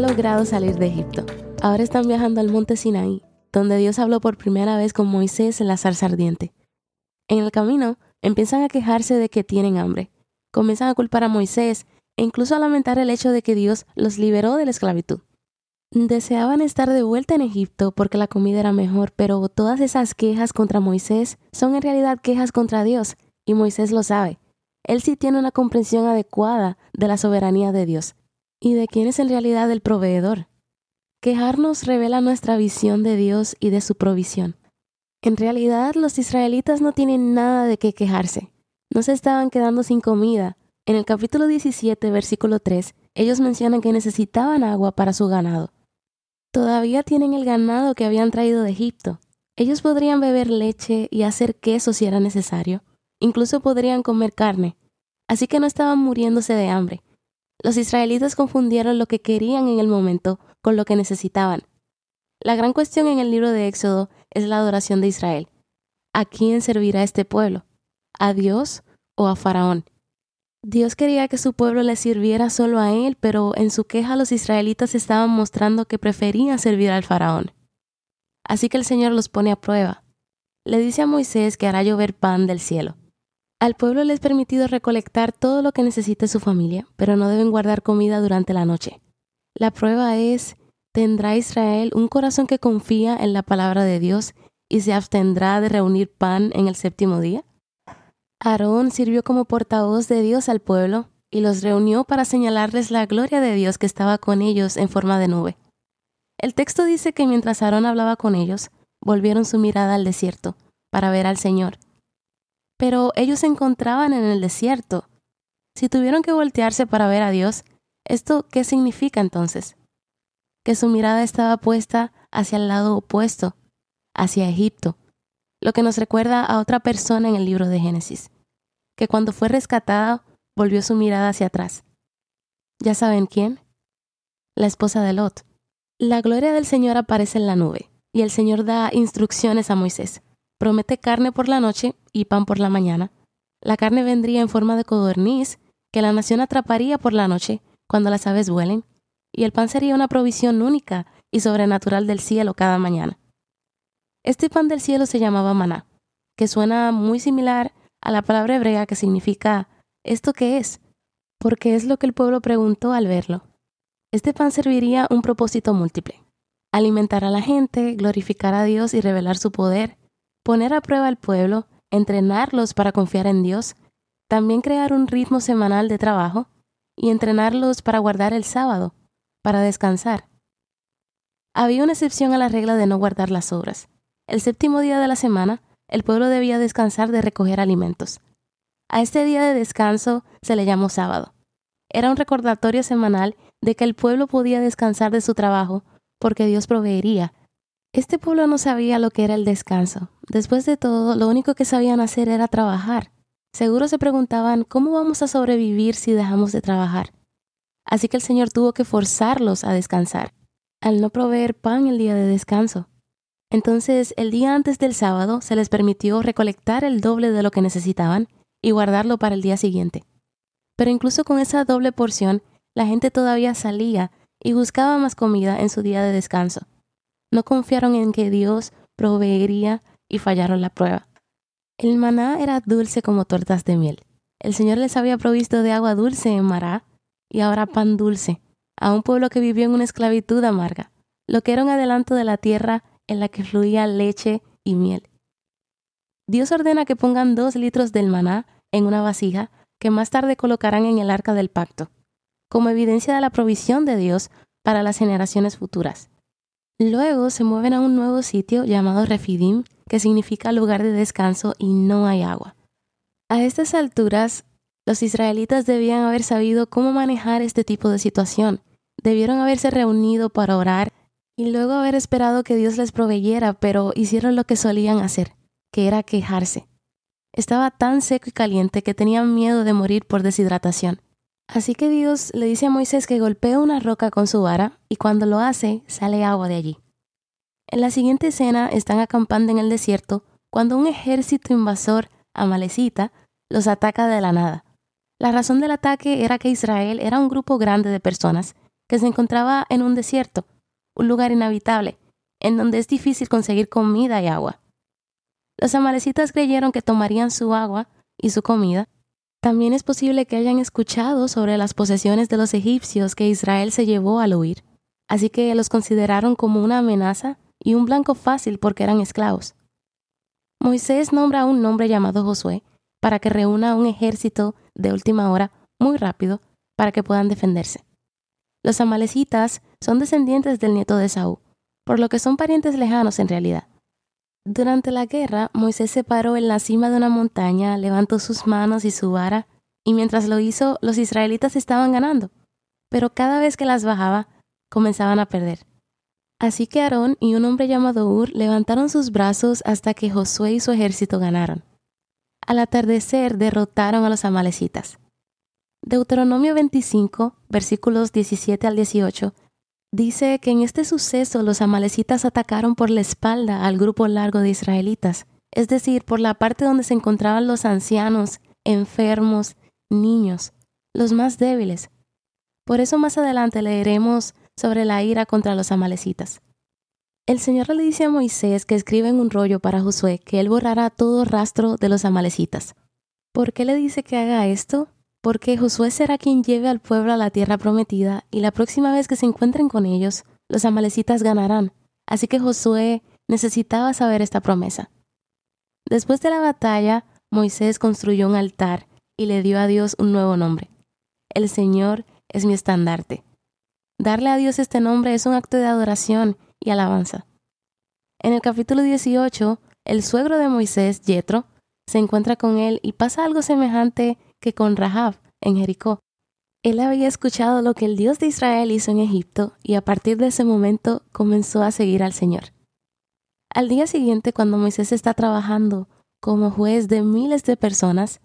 Logrado salir de Egipto. Ahora están viajando al monte Sinaí, donde Dios habló por primera vez con Moisés en la zarza ardiente. En el camino, empiezan a quejarse de que tienen hambre. Comienzan a culpar a Moisés e incluso a lamentar el hecho de que Dios los liberó de la esclavitud. Deseaban estar de vuelta en Egipto porque la comida era mejor, pero todas esas quejas contra Moisés son en realidad quejas contra Dios, y Moisés lo sabe. Él sí tiene una comprensión adecuada de la soberanía de Dios y de quién es en realidad el proveedor. Quejarnos revela nuestra visión de Dios y de su provisión. En realidad los israelitas no tienen nada de qué quejarse. No se estaban quedando sin comida. En el capítulo 17, versículo 3, ellos mencionan que necesitaban agua para su ganado. Todavía tienen el ganado que habían traído de Egipto. Ellos podrían beber leche y hacer queso si era necesario. Incluso podrían comer carne. Así que no estaban muriéndose de hambre. Los israelitas confundieron lo que querían en el momento con lo que necesitaban. La gran cuestión en el libro de Éxodo es la adoración de Israel. ¿A quién servirá este pueblo? ¿A Dios o a Faraón? Dios quería que su pueblo le sirviera solo a él, pero en su queja los israelitas estaban mostrando que preferían servir al Faraón. Así que el Señor los pone a prueba. Le dice a Moisés que hará llover pan del cielo. Al pueblo le es permitido recolectar todo lo que necesite su familia, pero no deben guardar comida durante la noche. La prueba es, ¿tendrá Israel un corazón que confía en la palabra de Dios y se abstendrá de reunir pan en el séptimo día? Aarón sirvió como portavoz de Dios al pueblo y los reunió para señalarles la gloria de Dios que estaba con ellos en forma de nube. El texto dice que mientras Aarón hablaba con ellos, volvieron su mirada al desierto para ver al Señor pero ellos se encontraban en el desierto. Si tuvieron que voltearse para ver a Dios, ¿esto qué significa entonces? Que su mirada estaba puesta hacia el lado opuesto, hacia Egipto, lo que nos recuerda a otra persona en el libro de Génesis, que cuando fue rescatada volvió su mirada hacia atrás. ¿Ya saben quién? La esposa de Lot. La gloria del Señor aparece en la nube, y el Señor da instrucciones a Moisés promete carne por la noche y pan por la mañana. La carne vendría en forma de codorniz, que la nación atraparía por la noche cuando las aves vuelen, y el pan sería una provisión única y sobrenatural del cielo cada mañana. Este pan del cielo se llamaba maná, que suena muy similar a la palabra hebrea que significa ¿esto qué es? Porque es lo que el pueblo preguntó al verlo. Este pan serviría un propósito múltiple. Alimentar a la gente, glorificar a Dios y revelar su poder, poner a prueba al pueblo, entrenarlos para confiar en Dios, también crear un ritmo semanal de trabajo y entrenarlos para guardar el sábado, para descansar. Había una excepción a la regla de no guardar las obras. El séptimo día de la semana, el pueblo debía descansar de recoger alimentos. A este día de descanso se le llamó sábado. Era un recordatorio semanal de que el pueblo podía descansar de su trabajo porque Dios proveería este pueblo no sabía lo que era el descanso. Después de todo, lo único que sabían hacer era trabajar. Seguro se preguntaban, ¿cómo vamos a sobrevivir si dejamos de trabajar? Así que el Señor tuvo que forzarlos a descansar, al no proveer pan el día de descanso. Entonces, el día antes del sábado se les permitió recolectar el doble de lo que necesitaban y guardarlo para el día siguiente. Pero incluso con esa doble porción, la gente todavía salía y buscaba más comida en su día de descanso. No confiaron en que Dios proveería y fallaron la prueba. El maná era dulce como tortas de miel. El Señor les había provisto de agua dulce en Mará y ahora pan dulce a un pueblo que vivió en una esclavitud amarga, lo que era un adelanto de la tierra en la que fluía leche y miel. Dios ordena que pongan dos litros del maná en una vasija que más tarde colocarán en el arca del pacto, como evidencia de la provisión de Dios para las generaciones futuras. Luego se mueven a un nuevo sitio llamado Refidim, que significa lugar de descanso y no hay agua. A estas alturas, los israelitas debían haber sabido cómo manejar este tipo de situación. debieron haberse reunido para orar y luego haber esperado que Dios les proveyera, pero hicieron lo que solían hacer, que era quejarse. Estaba tan seco y caliente que tenían miedo de morir por deshidratación. Así que Dios le dice a Moisés que golpee una roca con su vara y cuando lo hace sale agua de allí. En la siguiente escena están acampando en el desierto cuando un ejército invasor amalecita los ataca de la nada. La razón del ataque era que Israel era un grupo grande de personas que se encontraba en un desierto, un lugar inhabitable, en donde es difícil conseguir comida y agua. Los amalecitas creyeron que tomarían su agua y su comida. También es posible que hayan escuchado sobre las posesiones de los egipcios que Israel se llevó al huir, así que los consideraron como una amenaza y un blanco fácil porque eran esclavos. Moisés nombra a un hombre llamado Josué para que reúna un ejército de última hora muy rápido para que puedan defenderse. Los amalecitas son descendientes del nieto de Saúl, por lo que son parientes lejanos en realidad. Durante la guerra, Moisés se paró en la cima de una montaña, levantó sus manos y su vara, y mientras lo hizo, los israelitas estaban ganando. Pero cada vez que las bajaba, comenzaban a perder. Así que Aarón y un hombre llamado Ur levantaron sus brazos hasta que Josué y su ejército ganaron. Al atardecer derrotaron a los amalecitas. Deuteronomio 25, versículos 17 al 18, Dice que en este suceso los amalecitas atacaron por la espalda al grupo largo de israelitas, es decir, por la parte donde se encontraban los ancianos, enfermos, niños, los más débiles. Por eso más adelante leeremos sobre la ira contra los amalecitas. El Señor le dice a Moisés que escribe en un rollo para Josué que él borrará todo rastro de los amalecitas. ¿Por qué le dice que haga esto? Porque Josué será quien lleve al pueblo a la tierra prometida, y la próxima vez que se encuentren con ellos, los amalecitas ganarán. Así que Josué necesitaba saber esta promesa. Después de la batalla, Moisés construyó un altar y le dio a Dios un nuevo nombre. El Señor es mi estandarte. Darle a Dios este nombre es un acto de adoración y alabanza. En el capítulo 18, el suegro de Moisés, Yetro, se encuentra con él y pasa algo semejante que con Rahab en Jericó. Él había escuchado lo que el Dios de Israel hizo en Egipto y a partir de ese momento comenzó a seguir al Señor. Al día siguiente, cuando Moisés está trabajando como juez de miles de personas,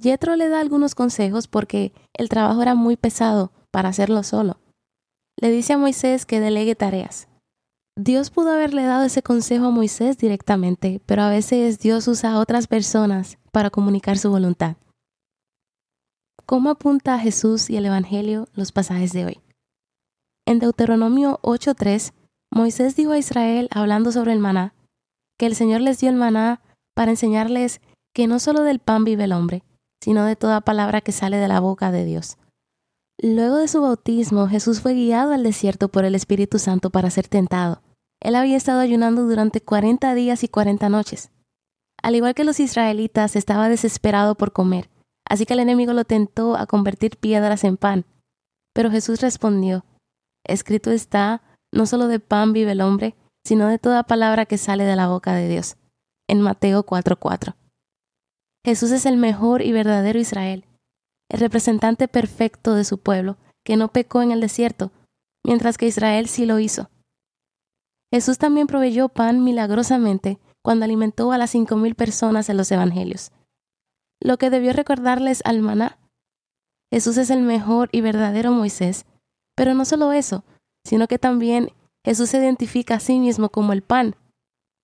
Jethro le da algunos consejos porque el trabajo era muy pesado para hacerlo solo. Le dice a Moisés que delegue tareas. Dios pudo haberle dado ese consejo a Moisés directamente, pero a veces Dios usa a otras personas para comunicar su voluntad. ¿Cómo apunta a Jesús y el Evangelio los pasajes de hoy? En Deuteronomio 8.3, Moisés dijo a Israel, hablando sobre el maná, que el Señor les dio el maná para enseñarles que no solo del pan vive el hombre, sino de toda palabra que sale de la boca de Dios. Luego de su bautismo, Jesús fue guiado al desierto por el Espíritu Santo para ser tentado. Él había estado ayunando durante 40 días y 40 noches. Al igual que los israelitas, estaba desesperado por comer Así que el enemigo lo tentó a convertir piedras en pan. Pero Jesús respondió, Escrito está, no solo de pan vive el hombre, sino de toda palabra que sale de la boca de Dios. En Mateo 4:4. Jesús es el mejor y verdadero Israel, el representante perfecto de su pueblo, que no pecó en el desierto, mientras que Israel sí lo hizo. Jesús también proveyó pan milagrosamente cuando alimentó a las cinco mil personas en los evangelios lo que debió recordarles al maná. Jesús es el mejor y verdadero Moisés, pero no solo eso, sino que también Jesús se identifica a sí mismo como el pan.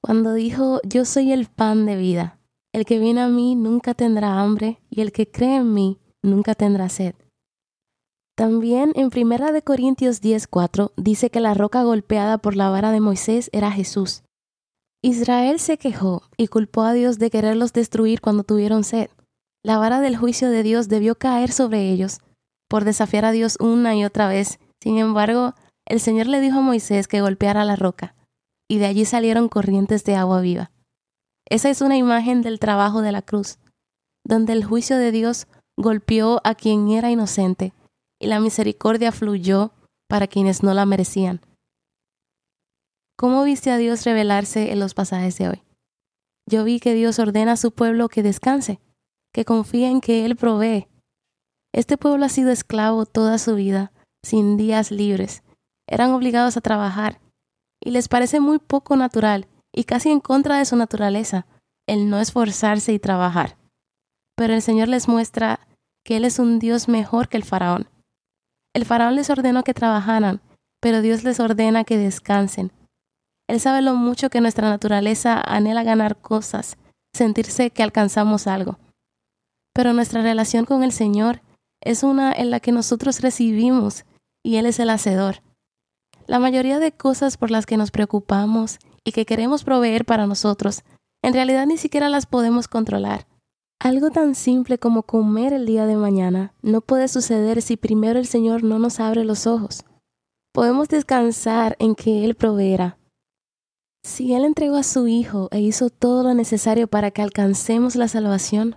Cuando dijo, yo soy el pan de vida, el que viene a mí nunca tendrá hambre y el que cree en mí nunca tendrá sed. También en 1 Corintios 10:4 dice que la roca golpeada por la vara de Moisés era Jesús. Israel se quejó y culpó a Dios de quererlos destruir cuando tuvieron sed. La vara del juicio de Dios debió caer sobre ellos por desafiar a Dios una y otra vez. Sin embargo, el Señor le dijo a Moisés que golpeara la roca, y de allí salieron corrientes de agua viva. Esa es una imagen del trabajo de la cruz, donde el juicio de Dios golpeó a quien era inocente, y la misericordia fluyó para quienes no la merecían. ¿Cómo viste a Dios revelarse en los pasajes de hoy? Yo vi que Dios ordena a su pueblo que descanse que confía en que Él provee. Este pueblo ha sido esclavo toda su vida, sin días libres. Eran obligados a trabajar y les parece muy poco natural y casi en contra de su naturaleza el no esforzarse y trabajar. Pero el Señor les muestra que Él es un Dios mejor que el faraón. El faraón les ordenó que trabajaran, pero Dios les ordena que descansen. Él sabe lo mucho que nuestra naturaleza anhela ganar cosas, sentirse que alcanzamos algo. Pero nuestra relación con el Señor es una en la que nosotros recibimos y Él es el hacedor. La mayoría de cosas por las que nos preocupamos y que queremos proveer para nosotros, en realidad ni siquiera las podemos controlar. Algo tan simple como comer el día de mañana no puede suceder si primero el Señor no nos abre los ojos. Podemos descansar en que Él proveerá. Si Él entregó a su Hijo e hizo todo lo necesario para que alcancemos la salvación,